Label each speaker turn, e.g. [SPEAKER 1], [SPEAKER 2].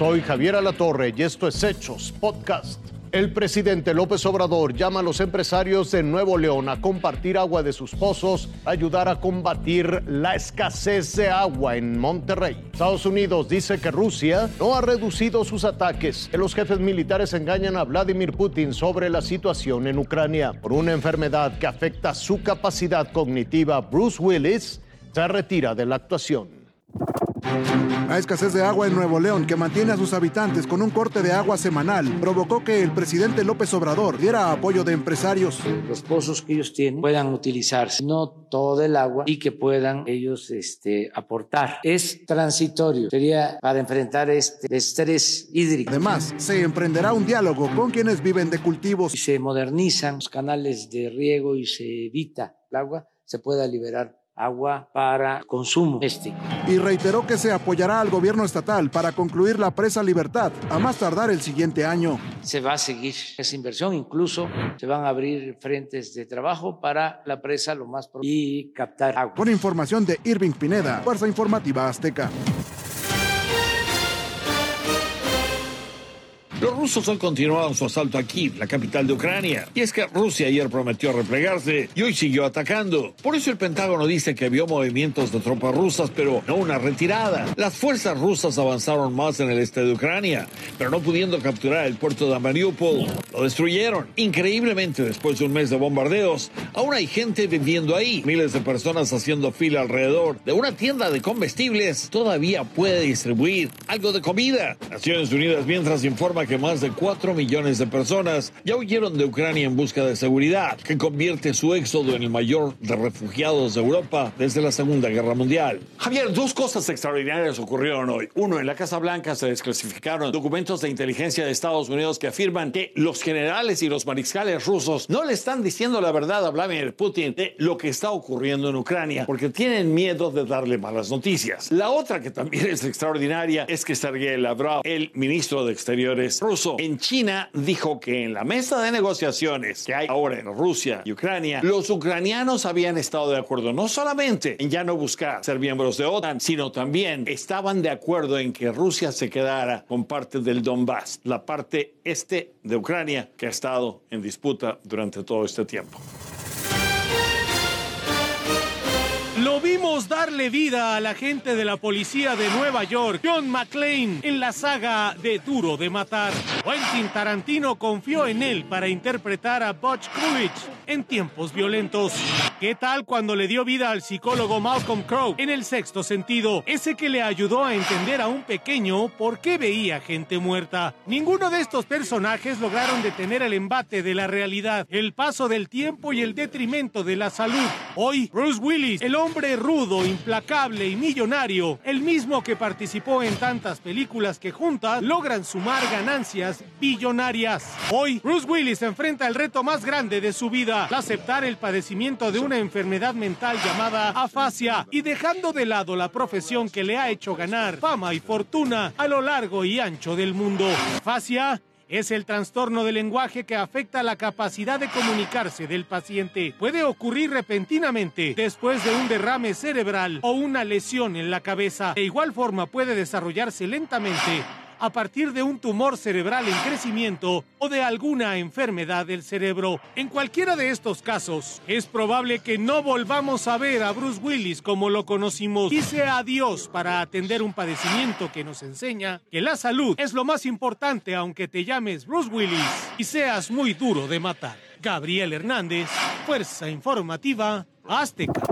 [SPEAKER 1] Soy Javier Alatorre y esto es Hechos Podcast. El presidente López Obrador llama a los empresarios de Nuevo León a compartir agua de sus pozos, ayudar a combatir la escasez de agua en Monterrey. Estados Unidos dice que Rusia no ha reducido sus ataques, que los jefes militares engañan a Vladimir Putin sobre la situación en Ucrania. Por una enfermedad que afecta su capacidad cognitiva, Bruce Willis se retira de la actuación.
[SPEAKER 2] La escasez de agua en Nuevo León, que mantiene a sus habitantes con un corte de agua semanal, provocó que el presidente López Obrador diera apoyo de empresarios.
[SPEAKER 3] Los pozos que ellos tienen puedan utilizarse, no todo el agua, y que puedan ellos este, aportar. Es transitorio, sería para enfrentar este estrés hídrico.
[SPEAKER 2] Además, se emprenderá un diálogo con quienes viven de cultivos.
[SPEAKER 3] Si se modernizan los canales de riego y se evita el agua, se pueda liberar agua para consumo este.
[SPEAKER 2] Y reiteró que se apoyará al gobierno estatal para concluir la presa Libertad a más tardar el siguiente año.
[SPEAKER 3] Se va a seguir esa inversión, incluso se van a abrir frentes de trabajo para la presa lo más pronto y captar agua.
[SPEAKER 2] Con información de Irving Pineda, Fuerza Informativa Azteca.
[SPEAKER 4] Los rusos hoy continuaron su asalto a Kiev, la capital de Ucrania. Y es que Rusia ayer prometió replegarse y hoy siguió atacando. Por eso el Pentágono dice que vio movimientos de tropas rusas, pero no una retirada. Las fuerzas rusas avanzaron más en el este de Ucrania, pero no pudiendo capturar el puerto de Mariupol, lo destruyeron. Increíblemente, después de un mes de bombardeos, aún hay gente viviendo ahí. Miles de personas haciendo fila alrededor de una tienda de comestibles todavía puede distribuir algo de comida. Naciones Unidas mientras informa que más de 4 millones de personas ya huyeron de Ucrania en busca de seguridad, que convierte su éxodo en el mayor de refugiados de Europa desde la Segunda Guerra Mundial.
[SPEAKER 5] Javier, dos cosas extraordinarias ocurrieron hoy. Uno, en la Casa Blanca se desclasificaron documentos de inteligencia de Estados Unidos que afirman que los generales y los mariscales rusos no le están diciendo la verdad a Vladimir Putin de lo que está ocurriendo en Ucrania, porque tienen miedo de darle malas noticias. La otra que también es extraordinaria es que Sergei Lavrov, el ministro de Exteriores ruso en China dijo que en la mesa de negociaciones que hay ahora en Rusia y Ucrania, los ucranianos habían estado de acuerdo no solamente en ya no buscar ser miembros de OTAN, sino también estaban de acuerdo en que Rusia se quedara con parte del Donbass, la parte este de Ucrania que ha estado en disputa durante todo este tiempo.
[SPEAKER 6] Lo vimos darle vida a la gente de la policía de Nueva York, John McClane, en la saga de Duro de Matar. Quentin Tarantino confió en él para interpretar a Butch Coolidge en tiempos violentos. ¿Qué tal cuando le dio vida al psicólogo Malcolm Crowe en el sexto sentido? Ese que le ayudó a entender a un pequeño por qué veía gente muerta. Ninguno de estos personajes lograron detener el embate de la realidad, el paso del tiempo y el detrimento de la salud. Hoy, Bruce Willis, el hombre rudo, implacable y millonario, el mismo que participó en tantas películas que juntas logran sumar ganancias billonarias. Hoy, Bruce Willis enfrenta el reto más grande de su vida, aceptar el padecimiento de una enfermedad mental llamada afasia y dejando de lado la profesión que le ha hecho ganar fama y fortuna a lo largo y ancho del mundo. Afasia es el trastorno del lenguaje que afecta la capacidad de comunicarse del paciente. Puede ocurrir repentinamente después de un derrame cerebral o una lesión en la cabeza. De igual forma puede desarrollarse lentamente a partir de un tumor cerebral en crecimiento o de alguna enfermedad del cerebro. En cualquiera de estos casos, es probable que no volvamos a ver a Bruce Willis como lo conocimos. Dice adiós para atender un padecimiento que nos enseña que la salud es lo más importante aunque te llames Bruce Willis y seas muy duro de matar. Gabriel Hernández, Fuerza Informativa Azteca.